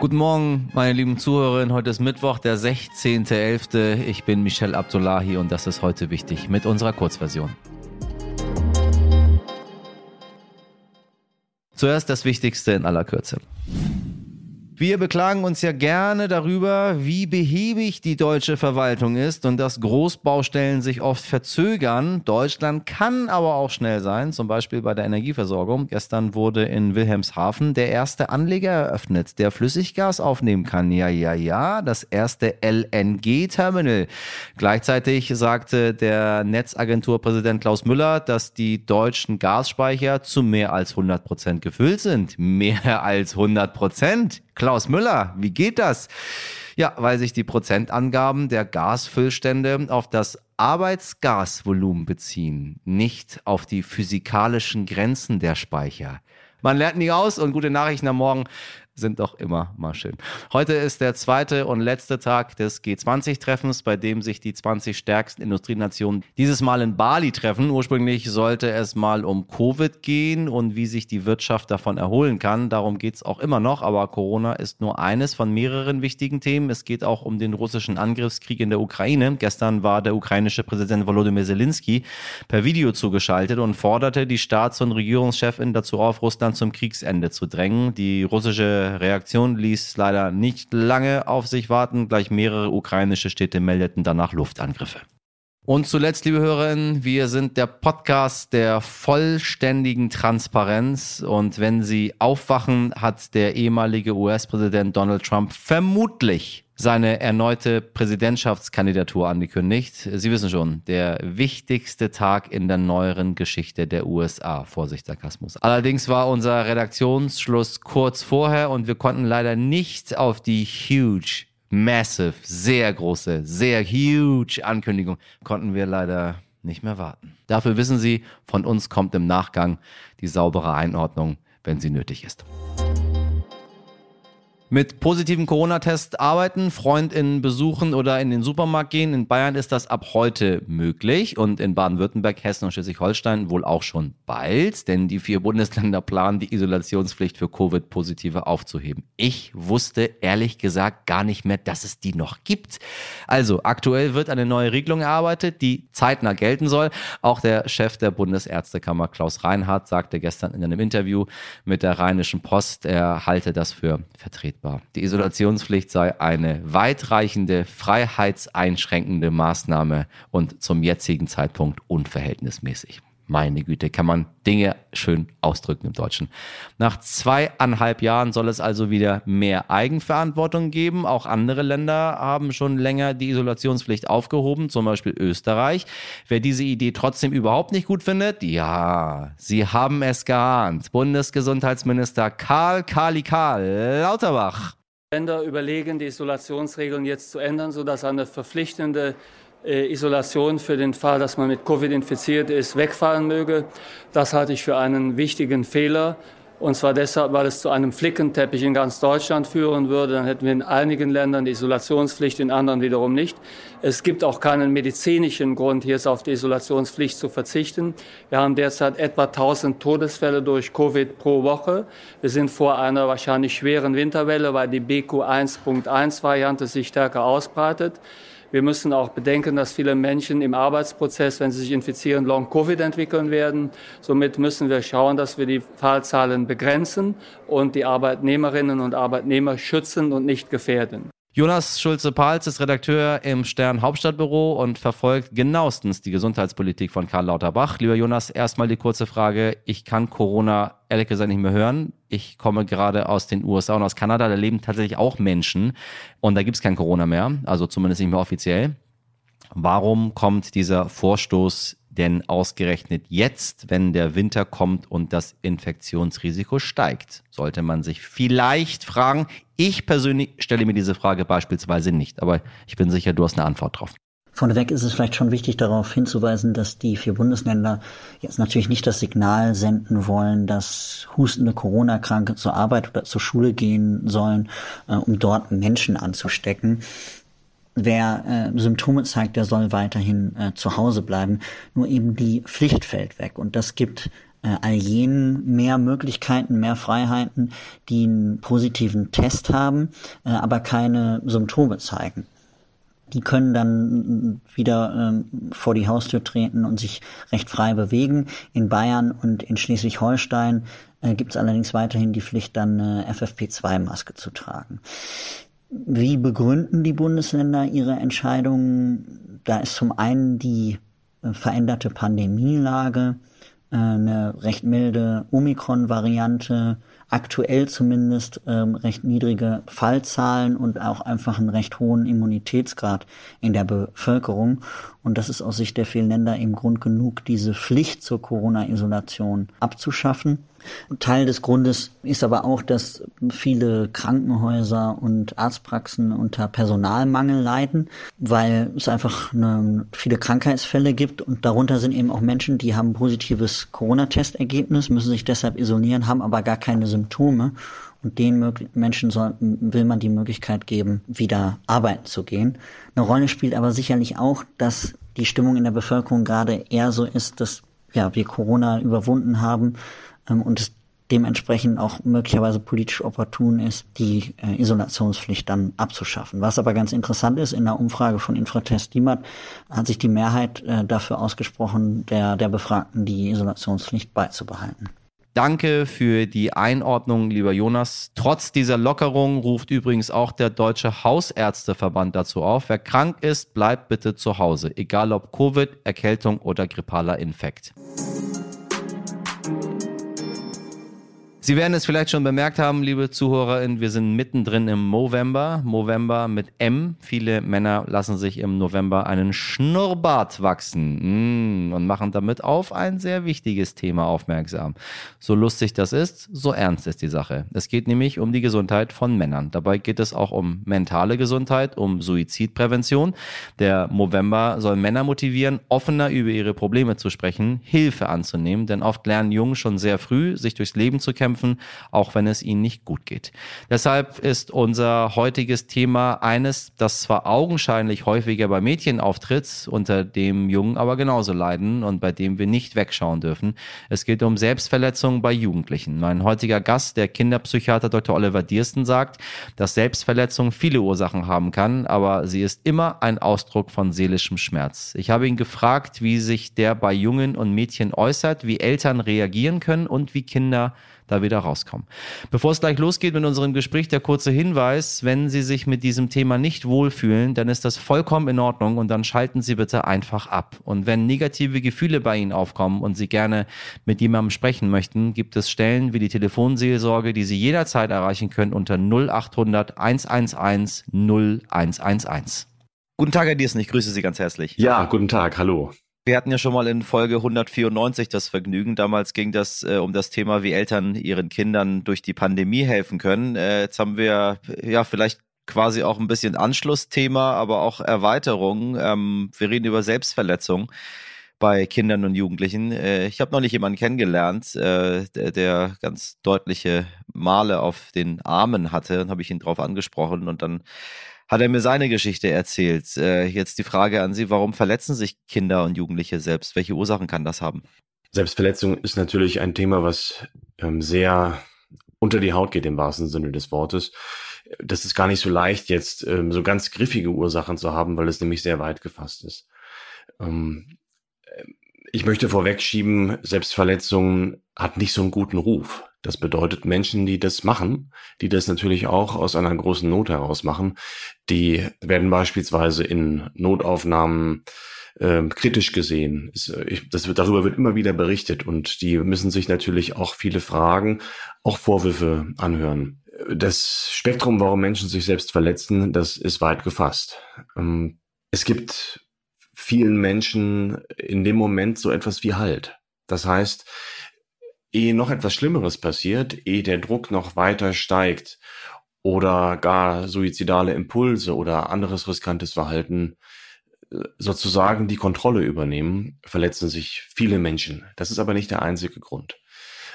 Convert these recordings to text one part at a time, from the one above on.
Guten Morgen, meine lieben Zuhörerinnen. Heute ist Mittwoch, der 16.11. Ich bin Michel Abdullahi und das ist heute wichtig mit unserer Kurzversion. Zuerst das Wichtigste in aller Kürze. Wir beklagen uns ja gerne darüber, wie behäbig die deutsche Verwaltung ist und dass Großbaustellen sich oft verzögern. Deutschland kann aber auch schnell sein, zum Beispiel bei der Energieversorgung. Gestern wurde in Wilhelmshaven der erste Anleger eröffnet, der Flüssiggas aufnehmen kann. Ja, ja, ja, das erste LNG-Terminal. Gleichzeitig sagte der Netzagenturpräsident Klaus Müller, dass die deutschen Gasspeicher zu mehr als 100 Prozent gefüllt sind. Mehr als 100 Prozent. Klaus Müller, wie geht das? Ja, weil sich die Prozentangaben der Gasfüllstände auf das Arbeitsgasvolumen beziehen, nicht auf die physikalischen Grenzen der Speicher. Man lernt nie aus und gute Nachrichten am Morgen sind doch immer mal schön. Heute ist der zweite und letzte Tag des G20-Treffens, bei dem sich die 20 stärksten Industrienationen dieses Mal in Bali treffen. Ursprünglich sollte es mal um Covid gehen und wie sich die Wirtschaft davon erholen kann. Darum geht es auch immer noch, aber Corona ist nur eines von mehreren wichtigen Themen. Es geht auch um den russischen Angriffskrieg in der Ukraine. Gestern war der ukrainische Präsident Volodymyr Zelensky per Video zugeschaltet und forderte die Staats- und Regierungschefin dazu auf, Russland zum Kriegsende zu drängen. Die russische Reaktion ließ leider nicht lange auf sich warten. Gleich mehrere ukrainische Städte meldeten danach Luftangriffe. Und zuletzt, liebe Hörerinnen, wir sind der Podcast der vollständigen Transparenz. Und wenn Sie aufwachen, hat der ehemalige US-Präsident Donald Trump vermutlich seine erneute Präsidentschaftskandidatur angekündigt. Sie wissen schon, der wichtigste Tag in der neueren Geschichte der USA. Vorsicht, Sarkasmus. Allerdings war unser Redaktionsschluss kurz vorher und wir konnten leider nicht auf die huge, massive, sehr große, sehr huge Ankündigung, konnten wir leider nicht mehr warten. Dafür wissen Sie, von uns kommt im Nachgang die saubere Einordnung, wenn sie nötig ist. Mit positiven Corona-Test arbeiten, FreundInnen besuchen oder in den Supermarkt gehen. In Bayern ist das ab heute möglich und in Baden-Württemberg, Hessen und Schleswig-Holstein wohl auch schon bald, denn die vier Bundesländer planen, die Isolationspflicht für Covid-Positive aufzuheben. Ich wusste ehrlich gesagt gar nicht mehr, dass es die noch gibt. Also aktuell wird eine neue Regelung erarbeitet, die zeitnah gelten soll. Auch der Chef der Bundesärztekammer Klaus Reinhardt sagte gestern in einem Interview mit der Rheinischen Post, er halte das für vertretbar vertretbar. Die Isolationspflicht sei eine weitreichende, freiheitseinschränkende Maßnahme und zum jetzigen Zeitpunkt unverhältnismäßig. Meine Güte, kann man Dinge schön ausdrücken im Deutschen. Nach zweieinhalb Jahren soll es also wieder mehr Eigenverantwortung geben. Auch andere Länder haben schon länger die Isolationspflicht aufgehoben, zum Beispiel Österreich. Wer diese Idee trotzdem überhaupt nicht gut findet, ja, Sie haben es geahnt. Bundesgesundheitsminister Karl Kali Karl Lauterbach. Länder überlegen, die Isolationsregeln jetzt zu ändern, sodass eine verpflichtende Isolation für den Fall, dass man mit Covid infiziert ist, wegfallen möge. Das halte ich für einen wichtigen Fehler. Und zwar deshalb, weil es zu einem Flickenteppich in ganz Deutschland führen würde. Dann hätten wir in einigen Ländern die Isolationspflicht, in anderen wiederum nicht. Es gibt auch keinen medizinischen Grund, hier auf die Isolationspflicht zu verzichten. Wir haben derzeit etwa 1000 Todesfälle durch Covid pro Woche. Wir sind vor einer wahrscheinlich schweren Winterwelle, weil die BQ1.1-Variante sich stärker ausbreitet. Wir müssen auch bedenken, dass viele Menschen im Arbeitsprozess, wenn sie sich infizieren, Long-Covid entwickeln werden. Somit müssen wir schauen, dass wir die Fallzahlen begrenzen und die Arbeitnehmerinnen und Arbeitnehmer schützen und nicht gefährden. Jonas Schulze-Pals ist Redakteur im Stern Hauptstadtbüro und verfolgt genauestens die Gesundheitspolitik von Karl Lauterbach. Lieber Jonas, erstmal die kurze Frage. Ich kann Corona ehrlich gesagt nicht mehr hören. Ich komme gerade aus den USA und aus Kanada. Da leben tatsächlich auch Menschen und da gibt es kein Corona mehr, also zumindest nicht mehr offiziell. Warum kommt dieser Vorstoß denn ausgerechnet jetzt, wenn der Winter kommt und das Infektionsrisiko steigt? Sollte man sich vielleicht fragen. Ich persönlich stelle mir diese Frage beispielsweise nicht, aber ich bin sicher, du hast eine Antwort drauf. Vorneweg ist es vielleicht schon wichtig, darauf hinzuweisen, dass die vier Bundesländer jetzt natürlich nicht das Signal senden wollen, dass hustende Corona-Kranke zur Arbeit oder zur Schule gehen sollen, äh, um dort Menschen anzustecken. Wer äh, Symptome zeigt, der soll weiterhin äh, zu Hause bleiben. Nur eben die Pflicht fällt weg. Und das gibt äh, all jenen mehr Möglichkeiten, mehr Freiheiten, die einen positiven Test haben, äh, aber keine Symptome zeigen. Die können dann wieder ähm, vor die Haustür treten und sich recht frei bewegen. In Bayern und in Schleswig-Holstein äh, gibt es allerdings weiterhin die Pflicht, dann eine FFP2-Maske zu tragen. Wie begründen die Bundesländer ihre Entscheidungen? Da ist zum einen die äh, veränderte Pandemielage, äh, eine recht milde Omikron-Variante, aktuell zumindest ähm, recht niedrige Fallzahlen und auch einfach einen recht hohen Immunitätsgrad in der Bevölkerung. Und das ist aus Sicht der vielen Länder eben Grund genug, diese Pflicht zur Corona-Isolation abzuschaffen. Teil des Grundes ist aber auch, dass viele Krankenhäuser und Arztpraxen unter Personalmangel leiden, weil es einfach eine, viele Krankheitsfälle gibt und darunter sind eben auch Menschen, die haben positives Corona-Testergebnis, müssen sich deshalb isolieren, haben aber gar keine Symptome. Und den Menschen soll, will man die Möglichkeit geben, wieder arbeiten zu gehen. Eine Rolle spielt aber sicherlich auch, dass die Stimmung in der Bevölkerung gerade eher so ist, dass ja, wir Corona überwunden haben ähm, und es dementsprechend auch möglicherweise politisch opportun ist, die äh, Isolationspflicht dann abzuschaffen. Was aber ganz interessant ist, in der Umfrage von Infratest DIMAT hat sich die Mehrheit äh, dafür ausgesprochen, der, der Befragten die Isolationspflicht beizubehalten. Danke für die Einordnung, lieber Jonas. Trotz dieser Lockerung ruft übrigens auch der Deutsche Hausärzteverband dazu auf. Wer krank ist, bleibt bitte zu Hause, egal ob Covid, Erkältung oder grippaler Infekt. Sie werden es vielleicht schon bemerkt haben, liebe ZuhörerInnen, wir sind mittendrin im Movember. Movember mit M. Viele Männer lassen sich im November einen Schnurrbart wachsen mm, und machen damit auf ein sehr wichtiges Thema aufmerksam. So lustig das ist, so ernst ist die Sache. Es geht nämlich um die Gesundheit von Männern. Dabei geht es auch um mentale Gesundheit, um Suizidprävention. Der Movember soll Männer motivieren, offener über ihre Probleme zu sprechen, Hilfe anzunehmen, denn oft lernen Jungen schon sehr früh, sich durchs Leben zu kämpfen kämpfen, auch wenn es ihnen nicht gut geht. Deshalb ist unser heutiges Thema eines, das zwar augenscheinlich häufiger bei Mädchen auftritt, unter dem Jungen aber genauso leiden und bei dem wir nicht wegschauen dürfen. Es geht um Selbstverletzungen bei Jugendlichen. Mein heutiger Gast, der Kinderpsychiater Dr. Oliver Diersten, sagt, dass Selbstverletzung viele Ursachen haben kann, aber sie ist immer ein Ausdruck von seelischem Schmerz. Ich habe ihn gefragt, wie sich der bei Jungen und Mädchen äußert, wie Eltern reagieren können und wie Kinder da wieder rauskommen. Bevor es gleich losgeht mit unserem Gespräch, der kurze Hinweis, wenn Sie sich mit diesem Thema nicht wohlfühlen, dann ist das vollkommen in Ordnung und dann schalten Sie bitte einfach ab. Und wenn negative Gefühle bei Ihnen aufkommen und Sie gerne mit jemandem sprechen möchten, gibt es Stellen wie die Telefonseelsorge, die Sie jederzeit erreichen können unter 0800 111 0111. Guten Tag, Herr Diersen, ich grüße Sie ganz herzlich. Ja, guten Tag, hallo. Wir hatten ja schon mal in Folge 194 das Vergnügen. Damals ging das äh, um das Thema, wie Eltern ihren Kindern durch die Pandemie helfen können. Äh, jetzt haben wir ja vielleicht quasi auch ein bisschen Anschlussthema, aber auch Erweiterung. Ähm, wir reden über Selbstverletzung bei Kindern und Jugendlichen. Äh, ich habe noch nicht jemanden kennengelernt, äh, der, der, ganz deutliche Male auf den Armen hatte. Dann habe ich ihn drauf angesprochen und dann hat er mir seine Geschichte erzählt. Äh, jetzt die Frage an Sie, warum verletzen sich Kinder und Jugendliche selbst? Welche Ursachen kann das haben? Selbstverletzung ist natürlich ein Thema, was ähm, sehr unter die Haut geht im wahrsten Sinne des Wortes. Das ist gar nicht so leicht, jetzt ähm, so ganz griffige Ursachen zu haben, weil es nämlich sehr weit gefasst ist. Ähm, ich möchte vorwegschieben, Selbstverletzung hat nicht so einen guten Ruf. Das bedeutet, Menschen, die das machen, die das natürlich auch aus einer großen Not heraus machen, die werden beispielsweise in Notaufnahmen äh, kritisch gesehen. Das wird, darüber wird immer wieder berichtet und die müssen sich natürlich auch viele Fragen, auch Vorwürfe anhören. Das Spektrum, warum Menschen sich selbst verletzen, das ist weit gefasst. Ähm, es gibt vielen Menschen in dem Moment so etwas wie Halt. Das heißt, ehe noch etwas Schlimmeres passiert, ehe der Druck noch weiter steigt oder gar suizidale Impulse oder anderes riskantes Verhalten äh, sozusagen die Kontrolle übernehmen, verletzen sich viele Menschen. Das ist aber nicht der einzige Grund.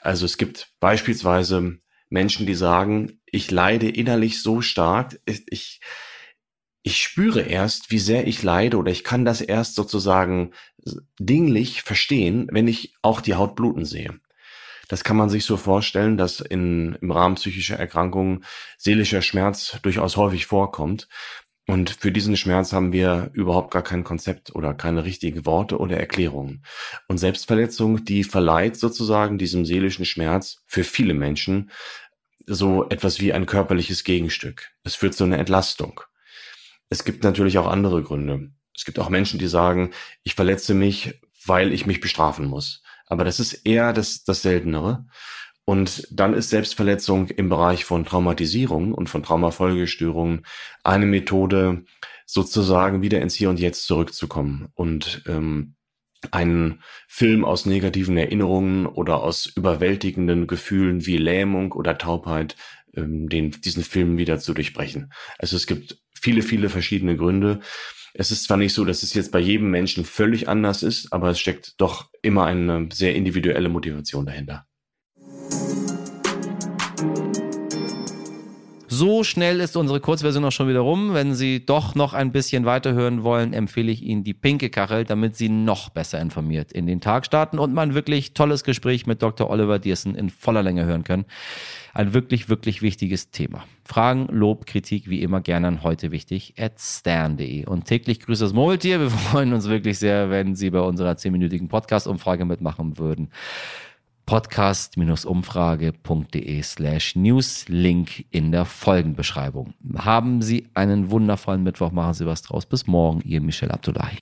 Also es gibt beispielsweise Menschen, die sagen, ich leide innerlich so stark, ich, ich spüre erst, wie sehr ich leide oder ich kann das erst sozusagen dinglich verstehen, wenn ich auch die Haut bluten sehe. Das kann man sich so vorstellen, dass in, im Rahmen psychischer Erkrankungen seelischer Schmerz durchaus häufig vorkommt. Und für diesen Schmerz haben wir überhaupt gar kein Konzept oder keine richtigen Worte oder Erklärungen. Und Selbstverletzung, die verleiht sozusagen diesem seelischen Schmerz für viele Menschen so etwas wie ein körperliches Gegenstück. Es führt zu einer Entlastung. Es gibt natürlich auch andere Gründe. Es gibt auch Menschen, die sagen, ich verletze mich, weil ich mich bestrafen muss. Aber das ist eher das, das Seltenere. Und dann ist Selbstverletzung im Bereich von Traumatisierung und von Traumafolgestörungen eine Methode, sozusagen wieder ins Hier und Jetzt zurückzukommen und ähm, einen Film aus negativen Erinnerungen oder aus überwältigenden Gefühlen wie Lähmung oder Taubheit, ähm, den, diesen Film wieder zu durchbrechen. Also es gibt viele, viele verschiedene Gründe. Es ist zwar nicht so, dass es jetzt bei jedem Menschen völlig anders ist, aber es steckt doch immer eine sehr individuelle Motivation dahinter. So schnell ist unsere Kurzversion auch schon wieder rum. Wenn Sie doch noch ein bisschen weiterhören wollen, empfehle ich Ihnen die pinke Kachel, damit Sie noch besser informiert in den Tag starten und mal ein wirklich tolles Gespräch mit Dr. Oliver Diersen in voller Länge hören können. Ein wirklich, wirklich wichtiges Thema. Fragen, Lob, Kritik wie immer gerne an heute wichtig at stern.de. Und täglich grüßt das Murmeltier. Wir freuen uns wirklich sehr, wenn Sie bei unserer 10-minütigen Podcast-Umfrage mitmachen würden podcast-umfrage.de slash news, Link in der Folgenbeschreibung. Haben Sie einen wundervollen Mittwoch, machen Sie was draus. Bis morgen, Ihr Michel Abdullahi.